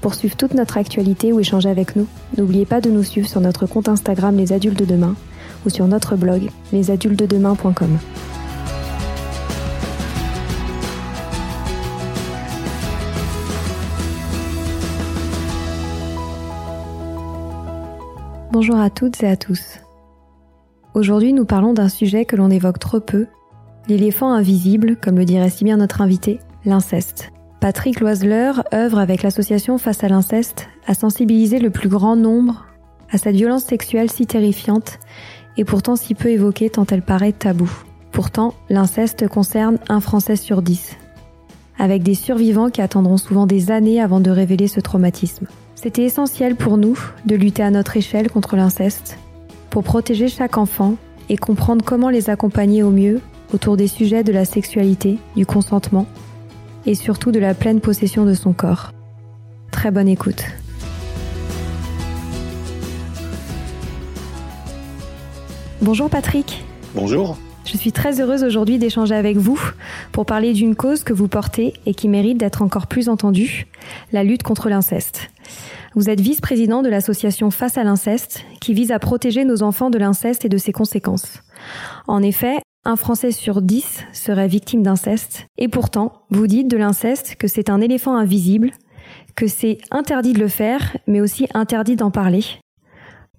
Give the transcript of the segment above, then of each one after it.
Pour suivre toute notre actualité ou échanger avec nous, n'oubliez pas de nous suivre sur notre compte Instagram Les Adultes de Demain ou sur notre blog lesadultesdedemain.com. Bonjour à toutes et à tous. Aujourd'hui, nous parlons d'un sujet que l'on évoque trop peu, l'éléphant invisible, comme le dirait si bien notre invité, l'inceste. Patrick Loiseleur œuvre avec l'association Face à l'inceste à sensibiliser le plus grand nombre à cette violence sexuelle si terrifiante et pourtant si peu évoquée tant elle paraît taboue. Pourtant, l'inceste concerne un Français sur dix, avec des survivants qui attendront souvent des années avant de révéler ce traumatisme. C'était essentiel pour nous de lutter à notre échelle contre l'inceste, pour protéger chaque enfant et comprendre comment les accompagner au mieux autour des sujets de la sexualité, du consentement et surtout de la pleine possession de son corps. Très bonne écoute. Bonjour Patrick. Bonjour. Je suis très heureuse aujourd'hui d'échanger avec vous pour parler d'une cause que vous portez et qui mérite d'être encore plus entendue, la lutte contre l'inceste. Vous êtes vice-président de l'association Face à l'inceste qui vise à protéger nos enfants de l'inceste et de ses conséquences. En effet, un Français sur dix serait victime d'inceste. Et pourtant, vous dites de l'inceste que c'est un éléphant invisible, que c'est interdit de le faire, mais aussi interdit d'en parler.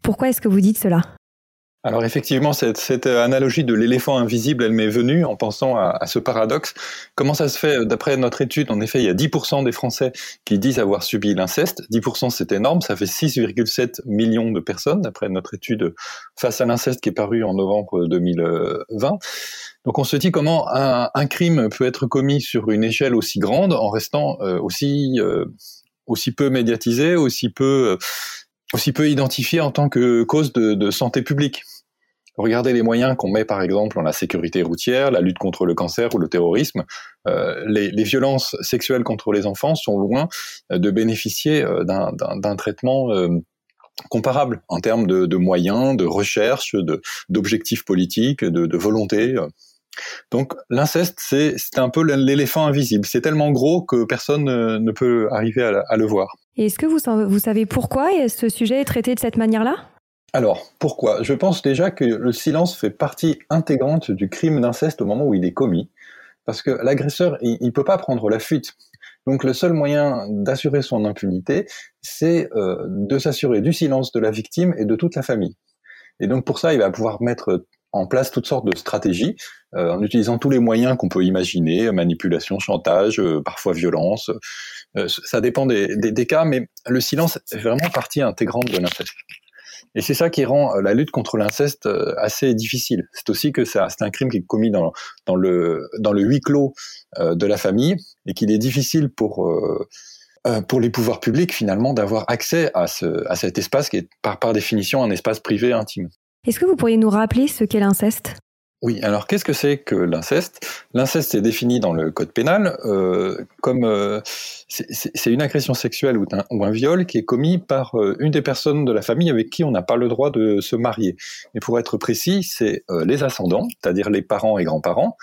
Pourquoi est-ce que vous dites cela? Alors effectivement, cette, analogie de l'éléphant invisible, elle m'est venue en pensant à, ce paradoxe. Comment ça se fait D'après notre étude, en effet, il y a 10% des Français qui disent avoir subi l'inceste. 10% c'est énorme, ça fait 6,7 millions de personnes, d'après notre étude face à l'inceste qui est parue en novembre 2020. Donc on se dit comment un, crime peut être commis sur une échelle aussi grande en restant euh, aussi, euh, aussi peu médiatisé, aussi peu... Euh, aussi peu identifié en tant que cause de santé publique. Regardez les moyens qu'on met par exemple dans la sécurité routière, la lutte contre le cancer ou le terrorisme. Euh, les, violences sexuelles contre les enfants sont loin euh, de bénéficier euh, d'un traitement comparable en termes de, moyens, de recherche, d'objectifs politiques, de, volonté. Donc l'inceste, c'est un peu l'éléphant invisible. C'est tellement gros que personne ne peut arriver à, le voir. Est-ce que vous, vous savez pourquoi ce sujet est traité de cette manière-là? Alors, pourquoi? Je pense déjà que le silence fait partie intégrante du crime d'inceste au moment où il est commis, parce que l'agresseur, il ne peut pas prendre la fuite. Donc le seul moyen d'assurer son impunité, c'est euh, de s'assurer du silence de la victime et de toute la famille. Et donc pour ça, il va pouvoir mettre en place toutes sortes de stratégies euh, en utilisant tous les moyens qu'on peut imaginer, manipulation, chantage, euh, parfois violence. Euh, ça dépend des, des, des, cas, mais le silence est vraiment partie intégrante de l'inceste. Et c'est ça qui rend la lutte contre l'inceste assez difficile. C'est aussi que c'est un crime qui est commis dans, le, dans le huis clos de la famille et qu'il est difficile pour pour les pouvoirs publics finalement d'avoir accès à, ce, à cet espace qui est par définition un espace privé intime. Est-ce que vous pourriez nous rappeler ce qu'est l'inceste? Oui, alors qu'est-ce que c'est que l'inceste? L'inceste est défini dans le code pénal euh, comme euh, c'est une agression sexuelle ou un, viol qui est commis par euh, une des personnes de la famille avec qui on n'a pas le droit de se marier. Et pour être précis, c'est euh, les ascendants, c'est-à-dire les parents et grands-parents,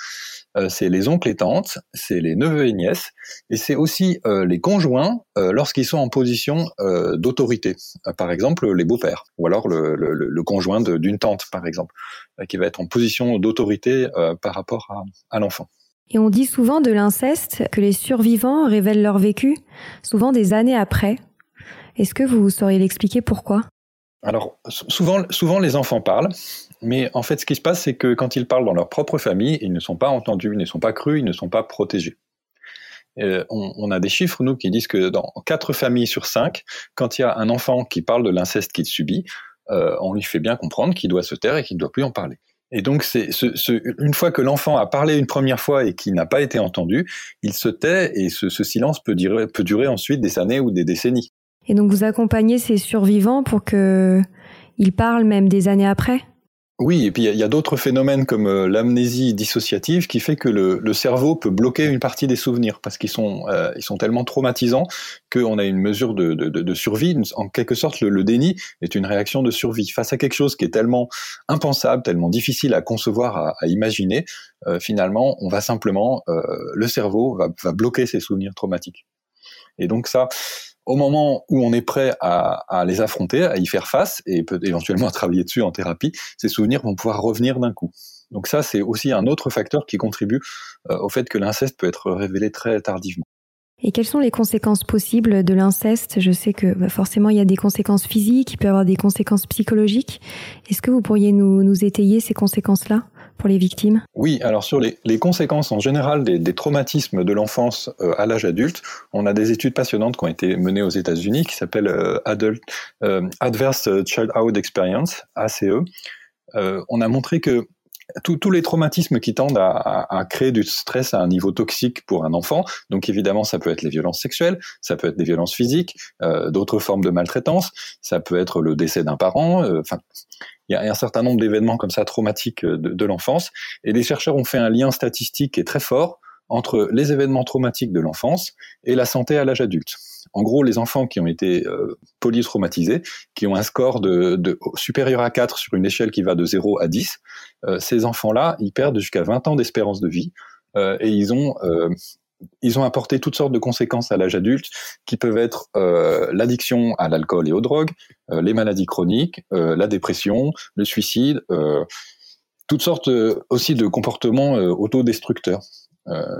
c'est les oncles et tantes, c'est les neveux et nièces, et c'est aussi euh, les conjoints euh, lorsqu'ils sont en position d'autorité. par exemple, les beaux-pères, ou alors le, le, le conjoint d'une tante, par exemple, qui va être en position d'autorité par rapport à, à l'enfant. Et on dit souvent de l'inceste que les survivants révèlent leur vécu, souvent des années après. Est-ce que vous sauriez l'expliquer pourquoi? Alors, souvent, souvent les enfants parlent, mais en fait, ce qui se passe, c'est que quand ils parlent dans leur propre famille, ils ne sont pas entendus, ils ne sont pas crus, ils ne sont pas protégés. Euh, on, a des chiffres, nous, qui disent que dans quatre familles sur cinq, quand il y a un enfant qui parle de l'inceste qu'il subit, euh, on lui fait bien comprendre qu'il doit se taire et qu'il ne doit plus en parler. Et donc, une fois que l'enfant a parlé une première fois et qu'il n'a pas été entendu, il se tait et ce, ce silence peut durer, ensuite des années ou des décennies. Et donc vous accompagnez ces survivants pour que ils parlent même des années après? Oui, et puis il y a, d'autres phénomènes comme euh, l'amnésie dissociative qui fait que le, cerveau peut bloquer une partie des souvenirs parce qu'ils sont, euh, sont tellement traumatisants qu'on a une mesure de, de, de, survie. En quelque sorte, le, le, déni est une réaction de survie face à quelque chose qui est tellement impensable, tellement difficile à concevoir, à, imaginer. Euh, finalement, on va simplement, le cerveau va, va bloquer ces souvenirs traumatiques. Et donc ça, au moment où on est prêt à, les affronter, à y faire face et peut éventuellement à travailler dessus en thérapie, ces souvenirs vont pouvoir revenir d'un coup. Donc ça, c'est aussi un autre facteur qui contribue euh, au fait que l'inceste peut être révélé très tardivement. Et quelles sont les conséquences possibles de l'inceste? Je sais que bah, forcément il y a des conséquences physiques, il peut y avoir des conséquences psychologiques. Est-ce que vous pourriez nous, étayer ces conséquences-là pour les victimes? Oui, alors sur les, conséquences en général des, traumatismes de l'enfance euh, à l'âge adulte, on a des études passionnantes qui ont été menées aux États-Unis qui s'appellent euh, Adult euh, Adverse Childhood Experience (ACE). On a montré que tous les traumatismes qui tendent à, à, à, créer du stress à un niveau toxique pour un enfant. Donc évidemment, ça peut être les violences sexuelles, ça peut être des violences physiques, euh, d'autres formes de maltraitance, ça peut être le décès d'un parent. Enfin, il y a un certain nombre d'événements comme ça traumatiques de, de l'enfance. Et les chercheurs ont fait un lien statistique qui est très fort entre les événements traumatiques de l'enfance et la santé à l'âge adulte. En gros, les enfants qui ont été euh, polytraumatisés, qui ont un score de, de, supérieur à 4 sur une échelle qui va de 0 à 10, euh, ces enfants-là, ils perdent jusqu'à 20 ans d'espérance de vie euh, et ils ont euh, ils ont apporté toutes sortes de conséquences à l'âge adulte qui peuvent être euh, l'addiction à l'alcool et aux drogues, euh, les maladies chroniques, euh, la dépression, le suicide, toutes sortes aussi de comportements autodestructeurs,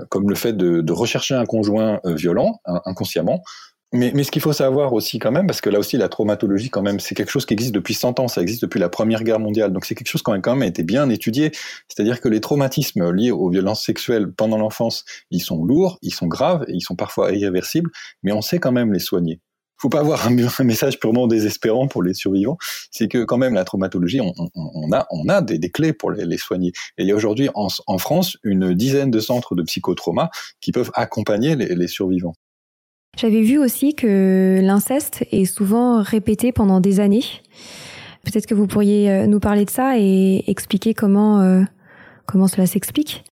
comme le fait de, de, rechercher un conjoint violent hein, inconsciemment, mais, mais, ce qu'il faut savoir aussi quand même, parce que là aussi la traumatologie quand même, c'est quelque chose qui existe depuis 100 ans, ça existe depuis la Première Guerre mondiale, donc c'est quelque chose qui a quand même été bien étudié. C'est-à-dire que les traumatismes liés aux violences sexuelles pendant l'enfance, ils sont lourds, ils sont graves et ils sont parfois irréversibles, mais on sait quand même les soigner. Faut pas avoir un, un message purement désespérant pour les survivants, c'est que quand même la traumatologie, on, on, on a, on a des, des, clés pour les, les soigner. Et il y a aujourd'hui en, en, France une dizaine de centres de psychotrauma qui peuvent accompagner les, les survivants. J'avais vu aussi que l'inceste est souvent répété pendant des années. Peut-être que vous pourriez euh, nous parler de ça et expliquer comment, euh, comment cela s'explique.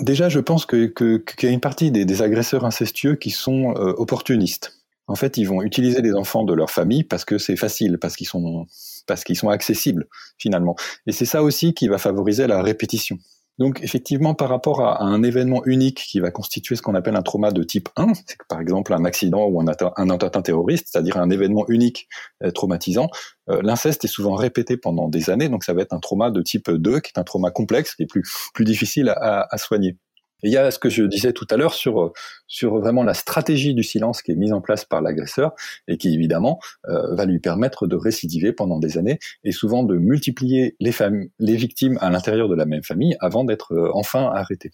Déjà, je pense qu'il que, y a une partie des, des, agresseurs incestueux qui sont euh, opportunistes. En fait, ils vont utiliser les enfants de leur famille parce que c'est facile, parce qu'ils sont, parce qu'ils sont accessibles finalement. Et c'est ça aussi qui va favoriser la répétition. Donc effectivement, par rapport à, un événement unique qui va constituer ce qu'on appelle un trauma de type 1, c'est par exemple un accident ou un, attentat terroriste, c'est-à-dire un événement unique euh, traumatisant, euh, l'inceste est souvent répété pendant des années, donc ça va être un trauma de type 2, qui est un trauma complexe et plus, plus difficile à soigner. Et il y a ce que je disais tout à l'heure sur sur vraiment la stratégie du silence qui est mise en place par l'agresseur et qui évidemment euh, va lui permettre de récidiver pendant des années et souvent de multiplier les les victimes à l'intérieur de la même famille avant d'être euh, enfin arrêté.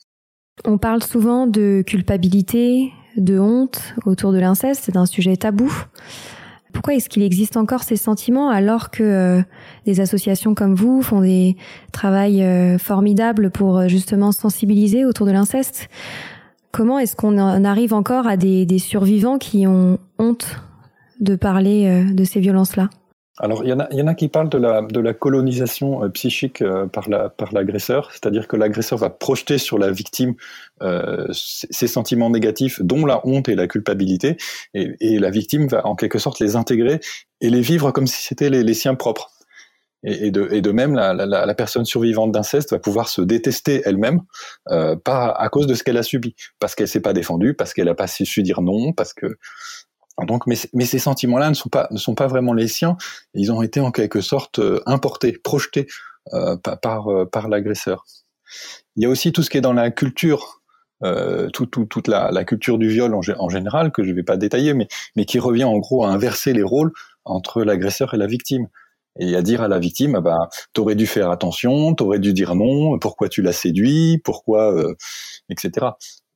On parle souvent de culpabilité, de honte autour de l'inceste, c'est un sujet tabou. Pourquoi est-ce qu'il existe encore ces sentiments alors que euh, des associations comme vous font des travails euh, formidables pour euh, justement sensibiliser autour de l'inceste? Comment est-ce qu'on en arrive encore à des, des, survivants qui ont honte de parler de ces violences-là? Alors, il y, en a, il y en a qui parlent de la, de la colonisation euh, psychique euh, par, la, par l'agresseur, c'est-à-dire que l'agresseur va projeter sur la victime euh, ses sentiments négatifs, dont la honte et la culpabilité, et, et, la victime va en quelque sorte les intégrer et les vivre comme si c'était les, les siens propres. Et, et, de, et de même, la, la, personne survivante d'inceste va pouvoir se détester elle-même euh, à cause de ce qu'elle a subi, parce qu'elle s'est pas défendue, parce qu'elle a pas su dire non, parce que donc, mais, mais ces sentiments-là ne sont pas ne sont pas vraiment les siens. Ils ont été en quelque sorte euh, importés, projetés euh, par euh, par, l'agresseur. Il y a aussi tout ce qui est dans la culture, euh, tout, tout, toute la, la, culture du viol en, général que je ne vais pas détailler, mais mais qui revient en gros à inverser les rôles entre l'agresseur et la victime et à dire à la victime ah bah t'aurais dû faire attention t'aurais dû dire non pourquoi tu l'as séduit pourquoi euh, etc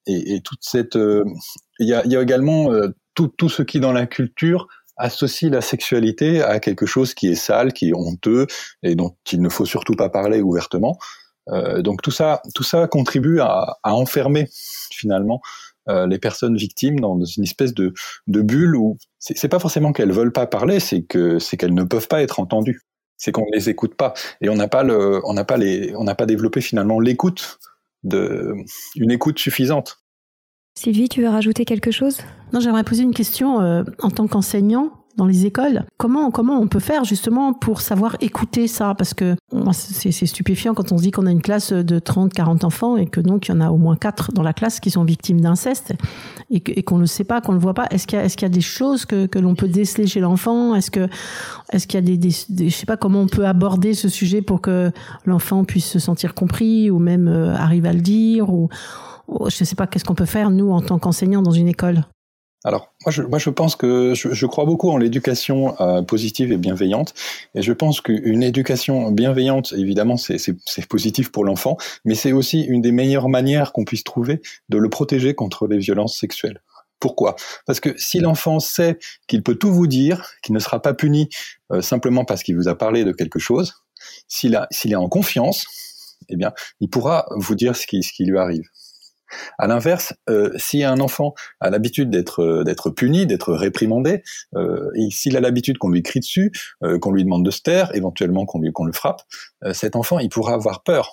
et, et, toute cette il y a, y a également tout, tout ce qui dans la culture associe la sexualité à quelque chose qui est sale, qui est honteux et dont il ne faut surtout pas parler ouvertement. Euh, donc tout ça, tout ça contribue à, à enfermer finalement euh, les personnes victimes dans une espèce de, de bulle où c'est pas forcément qu'elles veulent pas parler, c'est que c'est qu'elles ne peuvent pas être entendues. C'est qu'on ne les écoute pas et on n'a pas le, on n'a pas les, on n'a pas développé finalement l'écoute de, une écoute suffisante. Sylvie, tu veux rajouter quelque chose? Non, j'aimerais poser une question euh, en tant qu'enseignant dans les écoles. Comment comment on peut faire justement pour savoir écouter ça? Parce que c'est stupéfiant quand on se dit qu'on a une classe de 30, 40 enfants et que donc il y en a au moins 4 dans la classe qui sont victimes d'inceste et qu'on ne le sait pas, qu'on ne le voit pas. Est-ce qu'il y, est qu'il y, a des choses que, que l'on peut déceler chez l'enfant? Est-ce que est-ce qu'il y a des, des, des, je sais pas comment on peut aborder ce sujet pour que l'enfant puisse se sentir compris ou même euh, arrive à le dire ou je ne sais pas qu'est-ce qu'on peut faire, nous, en tant qu'enseignants dans une école? Alors, moi je, pense que je, crois beaucoup en l'éducation euh, positive et bienveillante. Et je pense qu'une éducation bienveillante, évidemment, c'est positif pour l'enfant, mais c'est aussi une des meilleures manières qu'on puisse trouver de le protéger contre les violences sexuelles. Pourquoi? Parce que si l'enfant sait qu'il peut tout vous dire, qu'il ne sera pas puni euh, simplement parce qu'il vous a parlé de quelque chose, s'il est en confiance, eh bien, il pourra vous dire ce qui lui arrive. À l'inverse, euh, si un enfant a l'habitude d'être euh, d'être puni, d'être réprimandé, euh, et s'il a l'habitude qu'on lui crie dessus, euh, qu'on lui demande de se taire, éventuellement qu'on lui qu'on le frappe, euh, cet enfant il pourra avoir peur.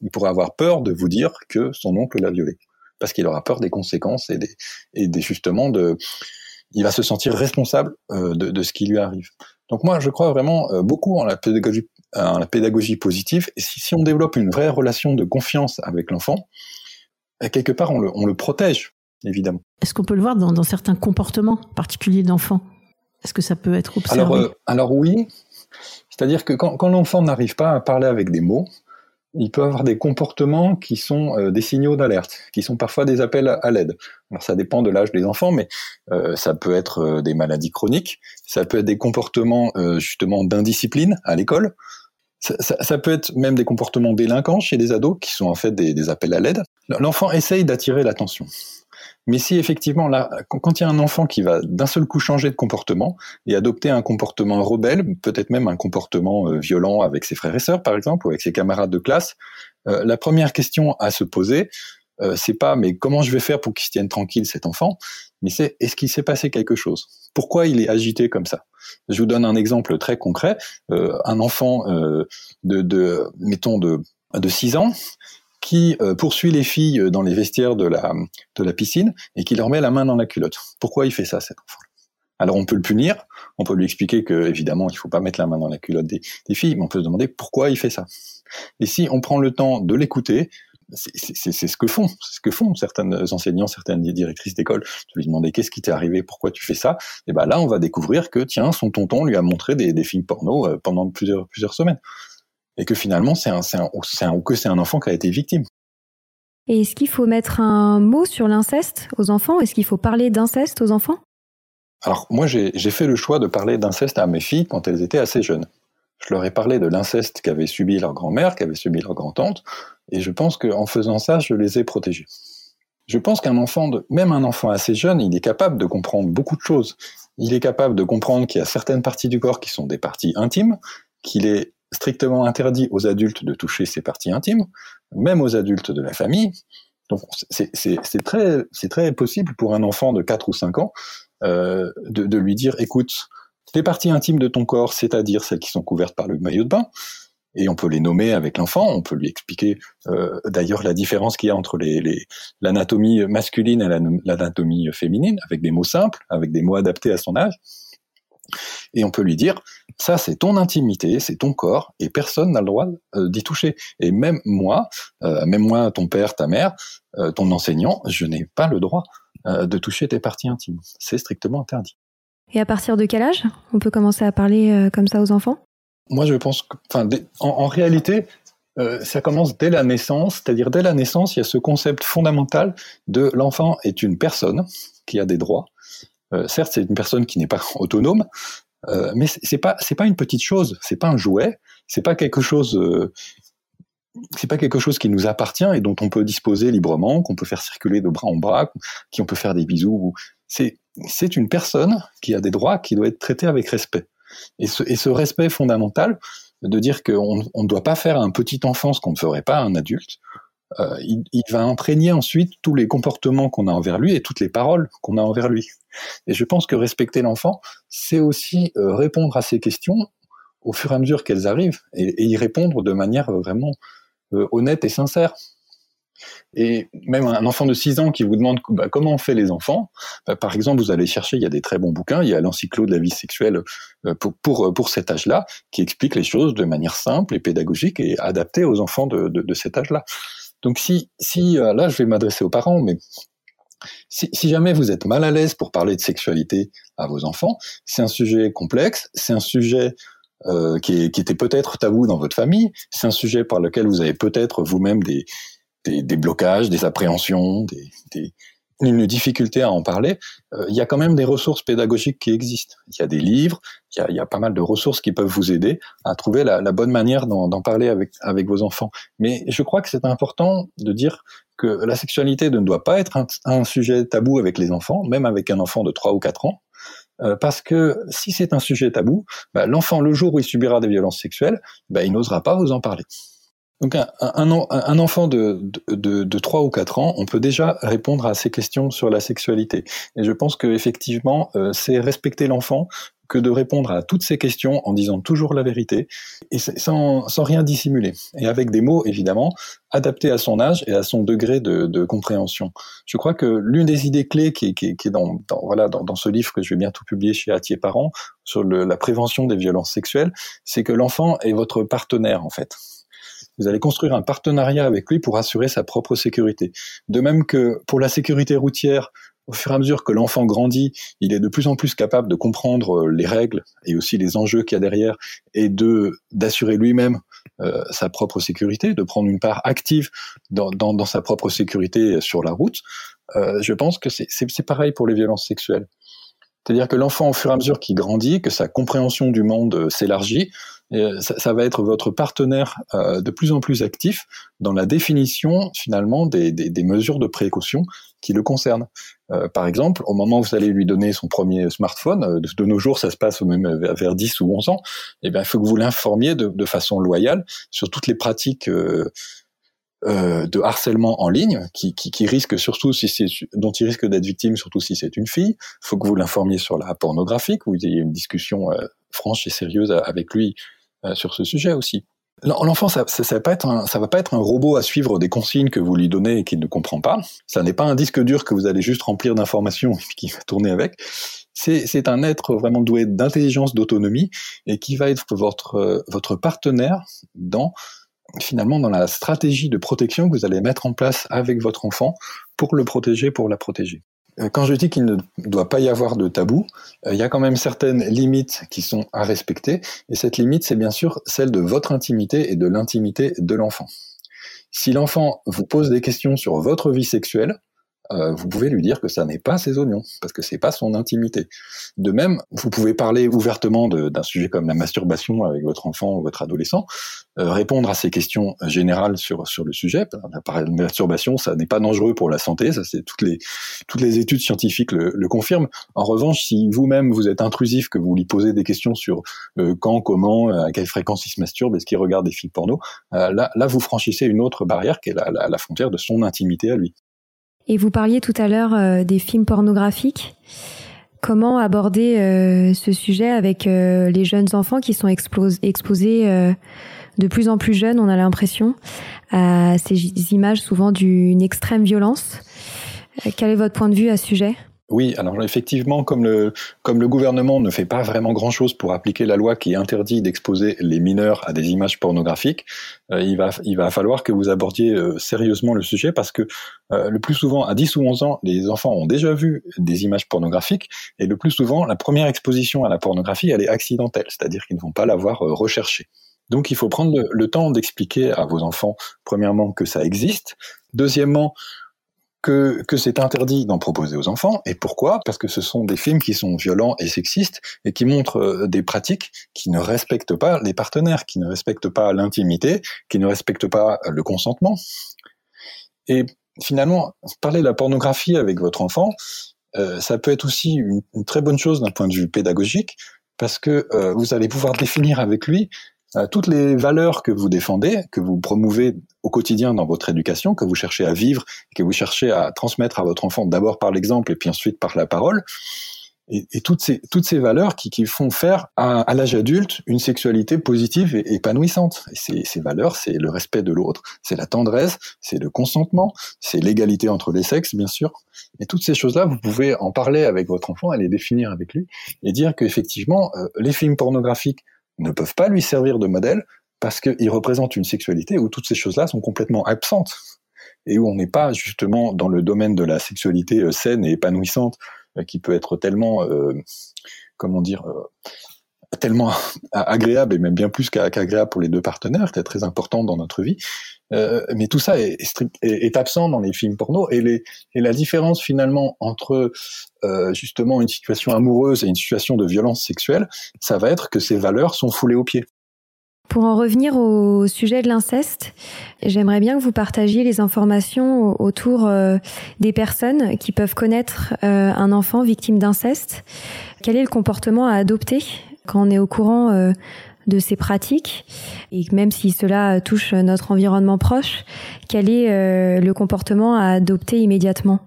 Il pourra avoir peur de vous dire que son oncle l'a violé, parce qu'il aura peur des conséquences et des et des justement de il va se sentir responsable de, de, ce qui lui arrive. Donc moi, je crois vraiment beaucoup en la pédagogie, en la pédagogie positive. Si, si on développe une vraie relation de confiance avec l'enfant, quelque part, on le, on le protège, évidemment. Est-ce qu'on peut le voir dans, dans certains comportements particuliers d'enfants? Est-ce que ça peut être observé? Alors, euh, alors oui, c'est-à-dire que quand, quand l'enfant n'arrive pas à parler avec des mots, il peut avoir des comportements qui sont euh, des signaux d'alerte, qui sont parfois des appels à, l'aide. Alors ça dépend de l'âge des enfants, mais euh, ça peut être euh, des maladies chroniques, ça peut être des comportements euh, justement d'indiscipline à l'école, ça, ça, ça, peut être même des comportements délinquants chez des ados qui sont en fait des, des appels à l'aide. L'enfant essaye d'attirer l'attention. Mais si effectivement, là, quand il y a un enfant qui va d'un seul coup changer de comportement et adopter un comportement rebelle, peut-être même un comportement euh, violent avec ses frères et sœurs, par exemple, ou avec ses camarades de classe, euh, la première question à se poser, euh, c'est pas mais comment je vais faire pour qu'il se tienne tranquille cet enfant, mais c'est est-ce qu'il s'est passé quelque chose? Pourquoi il est agité comme ça? Je vous donne un exemple très concret. Euh, un enfant euh, de, de, mettons de de 6 ans qui euh, poursuit les filles dans les vestiaires de la de la piscine et qui leur met la main dans la culotte. Pourquoi il fait ça cet enfant? Alors on peut le punir, on peut lui expliquer que évidemment il faut pas mettre la main dans la culotte des, des filles, mais on peut se demander pourquoi il fait ça. Et si on prend le temps de l'écouter, c'est ce que font, c'est ce que font certaines enseignants, certaines directrices d'école. Tu lui demander qu'est-ce qui t'est arrivé, pourquoi tu fais ça? Et ben là, on va découvrir que tiens, son tonton lui a montré des, des films porno euh, pendant plusieurs plusieurs semaines, et que finalement c'est un, un, que c'est un enfant qui a été victime. Et est-ce qu'il faut mettre un mot sur l'inceste aux enfants? Est-ce qu'il faut parler d'inceste aux enfants? Alors moi j'ai fait le choix de parler d'inceste à mes filles quand elles étaient assez jeunes. Je leur ai parlé de l'inceste qu'avait subi leur grand-mère, qu'avait subi leur grand-tante, et je pense qu'en faisant ça, je les ai protégées. Je pense qu'un enfant, de, même un enfant assez jeune, il est capable de comprendre beaucoup de choses. Il est capable de comprendre qu'il y a certaines parties du corps qui sont des parties intimes, qu'il est strictement interdit aux adultes de toucher ces parties intimes, même aux adultes de la famille. Donc c'est très, très possible pour un enfant de 4 ou 5 ans euh, de, de, lui dire, écoute, les parties intimes de ton corps, c'est-à-dire celles qui sont couvertes par le maillot de bain, et on peut les nommer avec l'enfant, on peut lui expliquer euh, d'ailleurs la différence qu'il y a entre l'anatomie les, masculine et l'anatomie féminine, avec des mots simples, avec des mots adaptés à son âge. Et on peut lui dire, ça c'est ton intimité, c'est ton corps, et personne n'a le droit euh, d'y toucher. Et même moi, euh, même moi, ton père, ta mère, euh, ton enseignant, je n'ai pas le droit de toucher tes parties intimes. C'est strictement interdit. Et à partir de quel âge on peut commencer à parler comme ça aux enfants? Moi je pense que, en, réalité, ça commence dès la naissance, c'est-à-dire dès la naissance, il y a ce concept fondamental de l'enfant est une personne qui a des droits, euh, certes, c'est une personne qui n'est pas autonome, euh, mais c'est pas c'est pas une petite chose, c'est pas un jouet, c'est pas quelque chose euh, c'est pas quelque chose qui nous appartient et dont on peut disposer librement, qu'on peut faire circuler de bras en bras, qui on peut faire des bisous. C'est c'est une personne qui a des droits, qui doit être traitée avec respect. Et ce, et ce respect fondamental de dire qu'on ne doit pas faire à un petit enfant ce qu'on ne ferait pas à un adulte, euh, il, il, va imprégner ensuite tous les comportements qu'on a envers lui et toutes les paroles qu'on a envers lui. Et je pense que respecter l'enfant, c'est aussi euh, répondre à ces questions au fur et à mesure qu'elles arrivent et, et, y répondre de manière vraiment euh, honnête et sincère. Et même un enfant de 6 ans qui vous demande bah, comment on fait les enfants, bah, par exemple, vous allez chercher, il y a des très bons bouquins, il y a l'encyclo de la vie sexuelle euh, pour, pour, pour cet âge-là, qui explique les choses de manière simple et pédagogique et adaptée aux enfants de, de, cet âge-là. Donc si, si euh, là, je vais m'adresser aux parents, mais si, jamais vous êtes mal à l'aise pour parler de sexualité à vos enfants, c'est un sujet complexe, c'est un sujet euh, qui, qui, était peut-être tabou dans votre famille, c'est un sujet par lequel vous avez peut-être vous-même des, des, blocages, des appréhensions, une difficulté à en parler, euh, il y a quand même des ressources pédagogiques qui existent. Il y a des livres, il y a, pas mal de ressources qui peuvent vous aider à trouver la, bonne manière d'en parler avec, vos enfants. Mais je crois que c'est important de dire que la sexualité ne doit pas être un, un, sujet tabou avec les enfants, même avec un enfant de 3 ou 4 ans, euh, parce que si c'est un sujet tabou, bah, l'enfant, le jour où il subira des violences sexuelles, bah, il n'osera pas vous en parler. Donc un, un, un enfant de, de, de, 3 ou 4 ans, on peut déjà répondre à ces questions sur la sexualité. Et je pense qu'effectivement, euh, c'est respecter l'enfant que de répondre à toutes ces questions en disant toujours la vérité et sans, sans rien dissimuler. Et avec des mots, évidemment, adaptés à son âge et à son degré de, de compréhension. Je crois que l'une des idées clés qui, qui, qui est dans, dans voilà, dans, ce livre que je vais bientôt publier chez Atier Parents sur le, la prévention des violences sexuelles, c'est que l'enfant est votre partenaire, en fait vous allez construire un partenariat avec lui pour assurer sa propre sécurité. De même que pour la sécurité routière, au fur et à mesure que l'enfant grandit, il est de plus en plus capable de comprendre euh, les règles et aussi les enjeux qu'il y a derrière et de d'assurer lui-même euh, sa propre sécurité, de prendre une part active dans, dans, dans sa propre sécurité sur la route. Euh, je pense que c'est pareil pour les violences sexuelles. C'est-à-dire que l'enfant, au fur et à mesure qu'il grandit, que sa compréhension du monde euh, s'élargit, euh, ça, ça, va être votre partenaire euh, de plus en plus actif dans la définition finalement des, des, des mesures de précaution qui le concernent. Euh, par exemple, au moment où vous allez lui donner son premier smartphone, euh, de, nos jours ça se passe même vers 10 ou 11 ans, eh bien, il faut que vous l'informiez de, de, façon loyale sur toutes les pratiques euh, euh, de harcèlement en ligne, qui, qui, qui risque surtout si c'est dont il risque d'être victime, surtout si c'est une fille. Il faut que vous l'informiez sur la pornographie, que vous ayez une discussion euh, franche et sérieuse avec lui euh, sur ce sujet aussi. L'enfant, ça, ça, ça, va pas être un, ça va pas être un robot à suivre des consignes que vous lui donnez et qu'il ne comprend pas. Ça n'est pas un disque dur que vous allez juste remplir d'informations et qui va tourner avec. C'est un être vraiment doué d'intelligence, d'autonomie et qui va être votre, votre partenaire dans finalement dans la stratégie de protection que vous allez mettre en place avec votre enfant pour le protéger, pour la protéger. Euh, quand je dis qu'il ne doit pas y avoir de tabou, euh, il y a quand même certaines limites qui sont à respecter, et cette limite, c'est bien sûr celle de votre intimité et de l'intimité de l'enfant. Si l'enfant vous pose des questions sur votre vie sexuelle, euh, vous pouvez lui dire que ça n'est pas ses oignons, parce que c'est pas son intimité. De même, vous pouvez parler ouvertement d'un sujet comme la masturbation avec votre enfant ou votre adolescent, euh, répondre à ses questions générales sur sur le sujet. La masturbation, ça n'est pas dangereux pour la santé, ça c'est toutes les toutes les études scientifiques le, le confirment. En revanche, si vous-même vous êtes intrusif, que vous lui posez des questions sur euh, quand, comment, à quelle fréquence il se masturbe, est-ce qu'il regarde des films porno, là là vous franchissez une autre barrière qui est la, la, la frontière de son intimité à lui. Et vous parliez tout à l'heure euh, des films pornographiques. Comment aborder euh, ce sujet avec euh, les jeunes enfants qui sont exposés de plus en plus jeunes, on a l'impression, à ces images souvent d'une extrême violence Quel est votre point de vue à ce sujet? Oui, alors effectivement, comme le, comme le gouvernement ne fait pas vraiment grand-chose pour appliquer la loi qui interdit d'exposer les mineurs à des images pornographiques, euh, il, va, il va falloir que vous abordiez euh, sérieusement le sujet parce que euh, le plus souvent, à 10 ou 11 ans, les enfants ont déjà vu des images pornographiques et le plus souvent, la première exposition à la pornographie, elle est accidentelle, c'est-à-dire qu'ils ne vont pas l'avoir recherchée. Donc il faut prendre le temps d'expliquer à vos enfants, premièrement, que ça existe, deuxièmement, que, c'est interdit d'en proposer aux enfants. Et pourquoi? Parce que ce sont des films qui sont violents et sexistes et qui montrent euh, des pratiques qui ne respectent pas les partenaires, qui ne respectent pas l'intimité, qui ne respectent pas le consentement. Et finalement, parler de la pornographie avec votre enfant, euh, ça peut être aussi une, très bonne chose d'un point de vue pédagogique, parce que euh, vous allez pouvoir définir avec lui euh, toutes les valeurs que vous défendez, que vous promouvez au quotidien dans votre éducation, que vous cherchez à vivre, que vous cherchez à transmettre à votre enfant d'abord par l'exemple et puis ensuite par la parole, et, toutes, ces, valeurs qui, font faire à, l'âge adulte une sexualité positive et épanouissante. Et ces, ces valeurs, c'est le respect de l'autre, c'est la tendresse, c'est le consentement, c'est l'égalité entre les sexes, bien sûr. Et toutes ces choses-là, vous pouvez en parler avec votre enfant, et les définir avec lui, et dire qu'effectivement, euh, les films pornographiques ne peuvent pas lui servir de modèle parce qu'il représente une sexualité où toutes ces choses-là sont complètement absentes et où on n'est pas justement dans le domaine de la sexualité euh, saine et épanouissante euh, qui peut être tellement, euh, comment dire, tellement agréable et même bien plus qu'agréable pour les deux partenaires, qui est très important dans notre vie. mais tout ça est, absent dans les films porno et, les, et la différence finalement entre justement une situation amoureuse et une situation de violence sexuelle, ça va être que ces valeurs sont foulées aux pieds. Pour en revenir au sujet de l'inceste, j'aimerais bien que vous partagiez les informations autour euh, des personnes qui peuvent connaître euh, un enfant victime d'inceste. Quel est le comportement à adopter quand on est au courant euh, de ces pratiques et même si cela touche notre environnement proche, quel est le comportement à adopter immédiatement?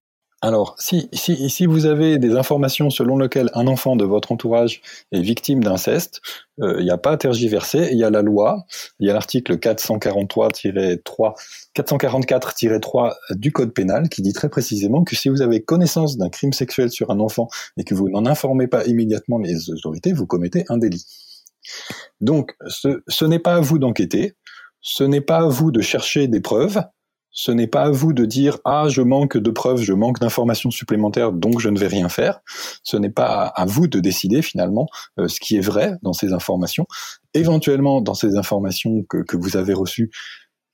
Alors, si, si, si, vous avez des informations selon lesquelles un enfant de votre entourage est victime d'inceste, euh, il n'y a pas à tergiverser, il y a la loi, il y a l'article 443-3, 444-3 du Code pénal qui dit très précisément que si vous avez connaissance d'un crime sexuel sur un enfant et que vous n'en informez pas immédiatement les autorités, vous commettez un délit. Donc, ce, ce n'est pas à vous d'enquêter, ce n'est pas à vous de chercher des preuves, ce n'est pas à vous de dire ah je manque de preuves, je manque d'informations supplémentaires, donc je ne vais rien faire. Ce n'est pas à, vous de décider finalement euh, ce qui est vrai dans ces informations. Éventuellement, dans ces informations que, que vous avez reçues,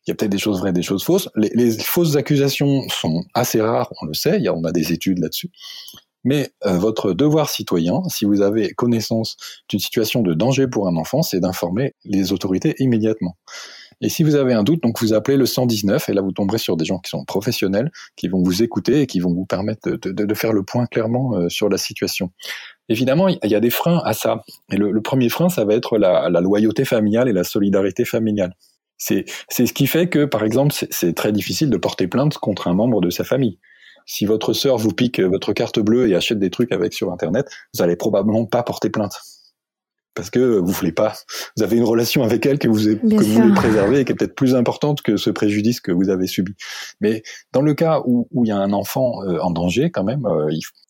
il y a peut-être des choses vraies, des choses fausses. Les, fausses accusations sont assez rares, on le sait, on a des études là-dessus. Mais euh, votre devoir citoyen, si vous avez connaissance d'une situation de danger pour un enfant, c'est d'informer les autorités immédiatement. Et si vous avez un doute, donc vous appelez le 119 et là vous tomberez sur des gens qui sont professionnels, qui vont vous écouter et qui vont vous permettre de, faire le point clairement euh, sur la situation. Évidemment, il y a des freins à ça. Et le, premier frein, ça va être la, loyauté familiale et la solidarité familiale. C'est ce qui fait que, par exemple, c'est très difficile de porter plainte contre un membre de sa famille. Si votre sœur vous pique votre carte bleue et achète des trucs avec sur Internet, vous allez probablement pas porter plainte parce que vous voulez pas, vous avez une relation avec elle que vous, que vous voulez préserver et qui est peut-être plus importante que ce préjudice que vous avez subi. Mais dans le cas où, où il y a un enfant euh, en danger, quand même, euh,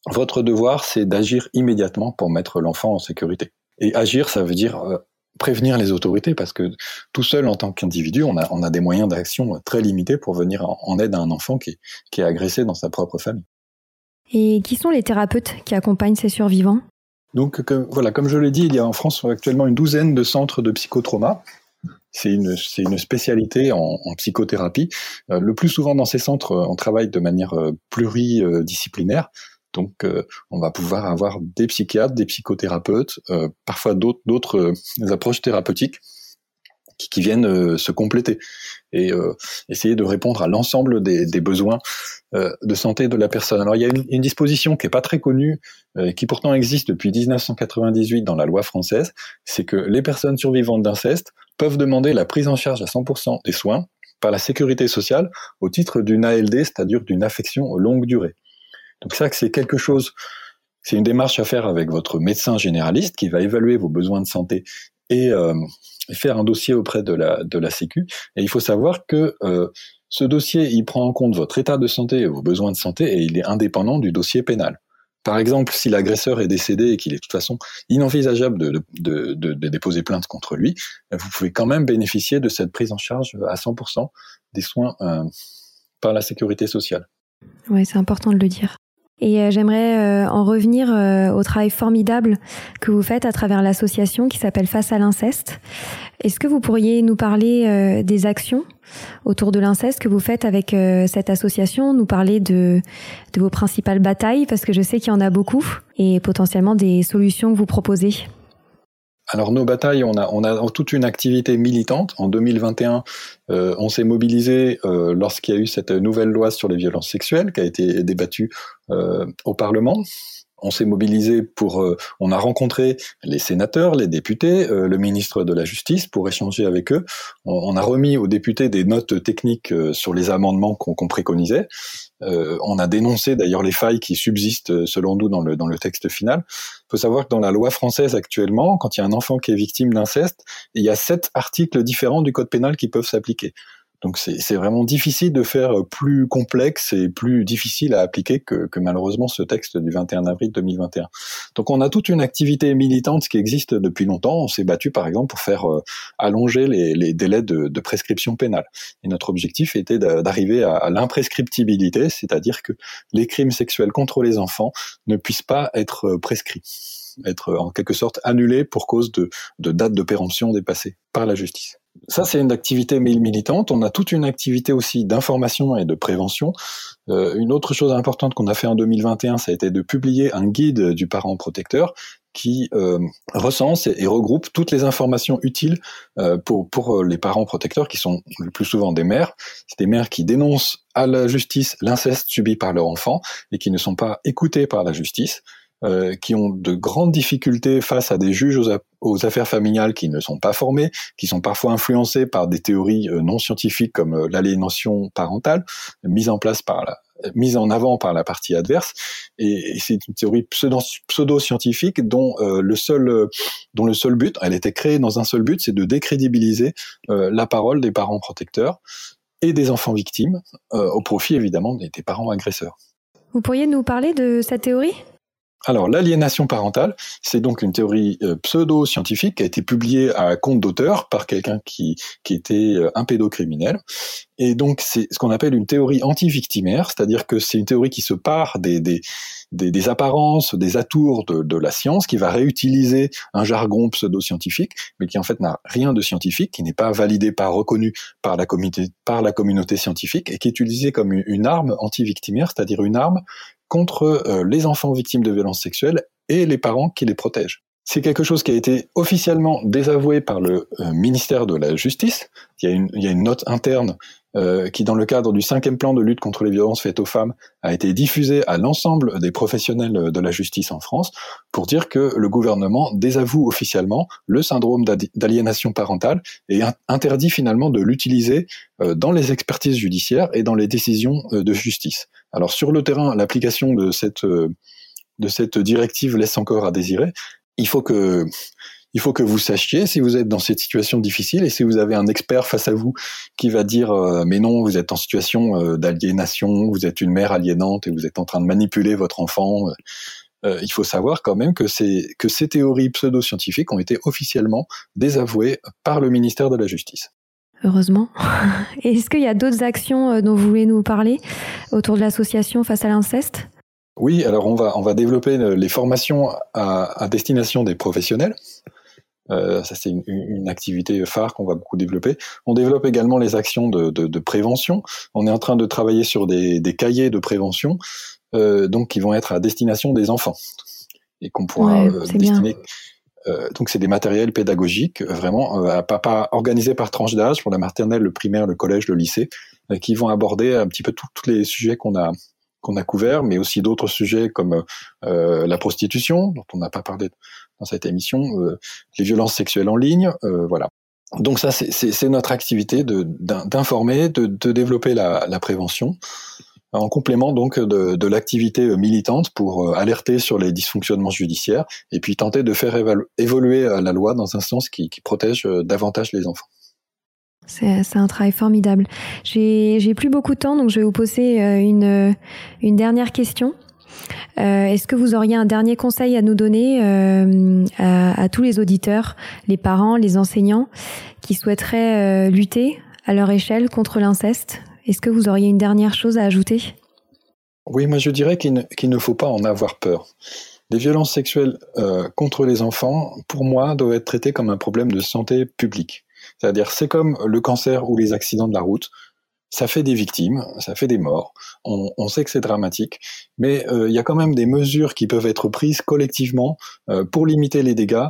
votre devoir c'est d'agir immédiatement pour mettre l'enfant en sécurité. Et agir, ça veut dire euh, prévenir les autorités parce que tout seul en tant qu'individu, on a, on a des moyens d'action très limités pour venir en, en aide à un enfant qui, qui est agressé dans sa propre famille. Et qui sont les thérapeutes qui accompagnent ces survivants? Donc voilà, comme je l'ai dit, il y a en France actuellement une douzaine de centres de psychotrauma c'est une, c'est une spécialité en, psychothérapie. le plus souvent dans ces centres, on travaille de manière pluridisciplinaire. Donc, on va pouvoir avoir des psychiatres, des psychothérapeutes, parfois d'autres, d'autres approches thérapeutiques qui, viennent euh, se compléter et euh, essayer de répondre à l'ensemble des, besoins euh, de santé de la personne. Alors il y a une, disposition qui est pas très connue, qui pourtant existe depuis 1998 dans la loi française, c'est que les personnes survivantes d'inceste peuvent demander la prise en charge à 100% des soins par la sécurité sociale au titre d'une ALD, c'est-à-dire d'une affection longue durée. Donc ça, c'est quelque chose, c'est une démarche à faire avec votre médecin généraliste qui va évaluer vos besoins de santé et euh, faire un dossier auprès de la, de la Sécu. Et il faut savoir que euh, ce dossier, il prend en compte votre état de santé et vos besoins de santé et il est indépendant du dossier pénal. Par exemple, si l'agresseur est décédé et qu'il est de toute façon inenvisageable de, de, de, déposer plainte contre lui, vous pouvez quand même bénéficier de cette prise en charge à 100% des soins euh, par la sécurité sociale. Oui, c'est important de le dire. Et euh, j'aimerais euh, en revenir euh, au travail formidable que vous faites à travers l'association qui s'appelle Face à l'inceste. Est-ce que vous pourriez nous parler des actions autour de l'inceste que vous faites avec cette association, nous parler de, de vos principales batailles, parce que je sais qu'il y en a beaucoup, et potentiellement des solutions que vous proposez? Alors nos batailles, on a, on a toute une activité militante. En 2021, euh, on s'est mobilisé euh, lorsqu'il y a eu cette nouvelle loi sur les violences sexuelles qui a été débattue euh, au Parlement on s'est mobilisé pour, on a rencontré les sénateurs, les députés, euh, le ministre de la Justice pour échanger avec eux. On, a remis aux députés des notes techniques sur les amendements qu'on préconisait. On a dénoncé d'ailleurs les failles qui subsistent selon nous dans le, dans le texte final. Il faut savoir que dans la loi française actuellement, quand il y a un enfant qui est victime d'inceste, il y a sept articles différents du code pénal qui peuvent s'appliquer. Donc c'est vraiment difficile de faire plus complexe et plus difficile à appliquer que, malheureusement ce texte du 21 avril 2021. Donc on a toute une activité militante qui existe depuis longtemps. On s'est battu par exemple pour faire euh, allonger les, délais de, prescription pénale. Et notre objectif était d'arriver à, à l'imprescriptibilité, c'est-à-dire que les crimes sexuels contre les enfants ne puissent pas être euh, prescrits être en quelque sorte annulés pour cause de, de date de péremption dépassée par la justice. Ça, c'est une activité militante. On a toute une activité aussi d'information et de prévention. Euh, une autre chose importante qu'on a fait en 2021, ça a été de publier un guide du parent protecteur qui euh, recense et, regroupe toutes les informations utiles euh, pour, pour les parents protecteurs, qui sont le plus souvent des mères. C'est des mères qui dénoncent à la justice l'inceste subi par leur enfant et qui ne sont pas écoutées par la justice. Euh, qui ont de grandes difficultés face à des juges aux, affaires familiales qui ne sont pas formés, qui sont parfois influencés par des théories euh, non scientifiques comme euh, l'aliénation parentale, mise en place par la mise en avant par la partie adverse et, c'est une théorie pseudo, scientifique dont le seul dont le seul but elle était créée dans un seul but c'est de décrédibiliser la parole des parents protecteurs et des enfants victimes au profit évidemment des parents agresseurs. Vous pourriez nous parler de cette théorie? Alors, l'aliénation parentale, c'est donc une théorie euh, pseudo-scientifique qui a été publiée à compte d'auteur par quelqu'un qui, qui était euh, un pédocriminel. Et donc, c'est ce qu'on appelle une théorie anti-victimaire, c'est-à-dire que c'est une théorie qui se part des, des, des, apparences, des atours de, de, la science, qui va réutiliser un jargon pseudo-scientifique, mais qui en fait n'a rien de scientifique, qui n'est pas validé, pas reconnu par la, communauté, par la communauté scientifique, et qui est utilisé comme une arme anti-victimaire, c'est-à-dire une arme contre euh, les enfants victimes de violences sexuelles et les parents qui les protègent. C'est quelque chose qui a été officiellement désavoué par le euh, ministère de la Justice. Il y a une, note interne euh, qui, dans le cadre du cinquième plan de lutte contre les violences faites aux femmes, a été diffusée à l'ensemble des professionnels de la justice en France pour dire que le gouvernement désavoue officiellement le syndrome d'aliénation parentale et interdit finalement de l'utiliser dans les expertises judiciaires et dans les décisions de justice. Alors sur le terrain, l'application de cette euh, de cette directive laisse encore à désirer. Il faut que il faut que vous sachiez si vous êtes dans cette situation difficile et si vous avez un expert face à vous qui va dire euh, mais non vous êtes en situation euh, d'aliénation, vous êtes une mère aliénante et vous êtes en train de manipuler votre enfant. il faut savoir quand même que, que ces théories pseudo-scientifiques ont été officiellement désavouées par le ministère de la Justice heureusement. Est-ce qu'il y a d'autres actions euh, dont vous voulez nous parler autour de l'association face à l'inceste? Oui, alors on va, on va développer les formations à, destination des professionnels. Euh, ça, c'est une, une, activité phare qu'on va beaucoup développer. On développe également les actions de, de, de prévention. On est en train de travailler sur des, des cahiers de prévention, euh, donc qui vont être à destination des enfants et qu'on pourra ouais, destiner. Euh, donc c'est des matériels pédagogiques, vraiment euh, pas, pas organisés par tranche d'âge pour la maternelle, le primaire, le collège, le lycée, qui vont aborder un petit peu tous les sujets qu'on a qu'on a couverts, mais aussi d'autres sujets comme euh, la prostitution, dont on n'a pas parlé dans cette émission, euh, les violences sexuelles en ligne, euh, voilà. Donc ça, c'est notre activité d'informer, de, de, de, développer la, la, prévention, en complément donc de, l'activité militante pour alerter sur les dysfonctionnements judiciaires et puis tenter de faire évoluer la loi dans un sens qui, protège davantage les enfants. C'est un travail formidable. J'ai plus beaucoup de temps, donc je vais vous poser euh, une, dernière question. Euh, Est-ce que vous auriez un dernier conseil à nous donner euh, à, tous les auditeurs, les parents, les enseignants qui souhaiteraient euh, lutter à leur échelle contre l'inceste? Est-ce que vous auriez une dernière chose à ajouter? Oui, moi je dirais qu'il ne, faut pas en avoir peur. Les violences sexuelles euh, contre les enfants, pour moi, doivent être traitées comme un problème de santé publique. C'est-à-dire, c'est comme le cancer ou les accidents de la route. Ça fait des victimes, ça fait des morts. On, sait que c'est dramatique, mais euh, il y a quand même des mesures qui peuvent être prises collectivement euh, pour limiter les dégâts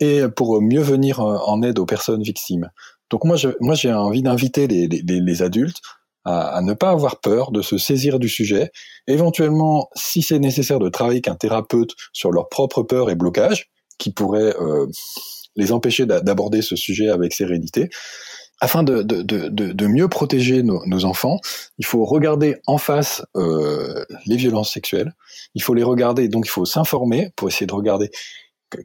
et pour mieux venir en aide aux personnes victimes. Donc moi, j'ai envie d'inviter les, adultes à, à, ne pas avoir peur de se saisir du sujet. Éventuellement, si c'est nécessaire, de travailler avec un thérapeute sur leurs propres peurs et blocages qui pourraient euh, les empêcher d'aborder ce sujet avec sérénité. Afin de, de, de, de mieux protéger nos, nos, enfants, il faut regarder en face euh, les violences sexuelles. Il faut les regarder, donc il faut s'informer pour essayer de regarder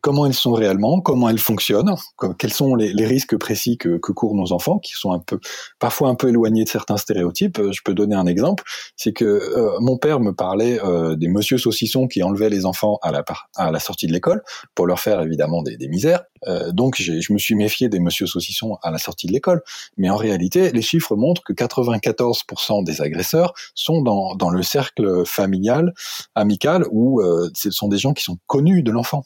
comment elles sont réellement, comment elles fonctionnent, quels sont les, risques précis que, courent nos enfants, qui sont un peu, parfois un peu éloignés de certains stéréotypes. Euh, je peux donner un exemple, c'est que euh, mon père me parlait euh, des monsieur saucissons qui enlevaient les enfants à la, à la sortie de l'école pour leur faire évidemment des, des misères. Euh, donc je me suis méfié des monsieur saucissons à la sortie de l'école, mais en réalité, les chiffres montrent que 94% des agresseurs sont dans, dans le cercle familial, amical, où euh, ce sont des gens qui sont connus de l'enfant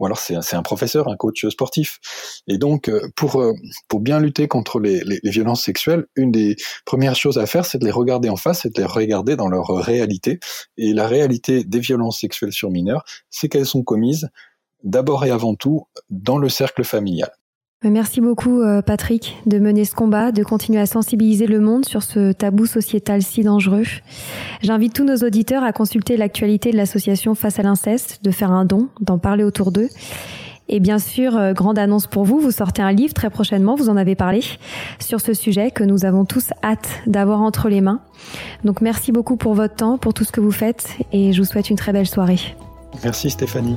ou alors c'est un professeur, un coach sportif. Et donc, euh, pour, euh, pour bien lutter contre les, les, les violences sexuelles, une des premières choses à faire, c'est de les regarder en face, c'est de les regarder dans leur réalité. Et la réalité des violences sexuelles sur mineurs, c'est qu'elles sont commises d'abord et avant tout dans le cercle familial. Merci beaucoup euh, Patrick de mener ce combat, de continuer à sensibiliser le monde sur ce tabou sociétal si dangereux. J'invite tous nos auditeurs à consulter l'actualité de l'association Face à l'inceste, de faire un don, d'en parler autour d'eux. Et bien sûr, euh, grande annonce pour vous, vous sortez un livre très prochainement, vous en avez parlé, sur ce sujet que nous avons tous hâte d'avoir entre les mains. Donc merci beaucoup pour votre temps, pour tout ce que vous faites, et je vous souhaite une très belle soirée. Merci Stéphanie.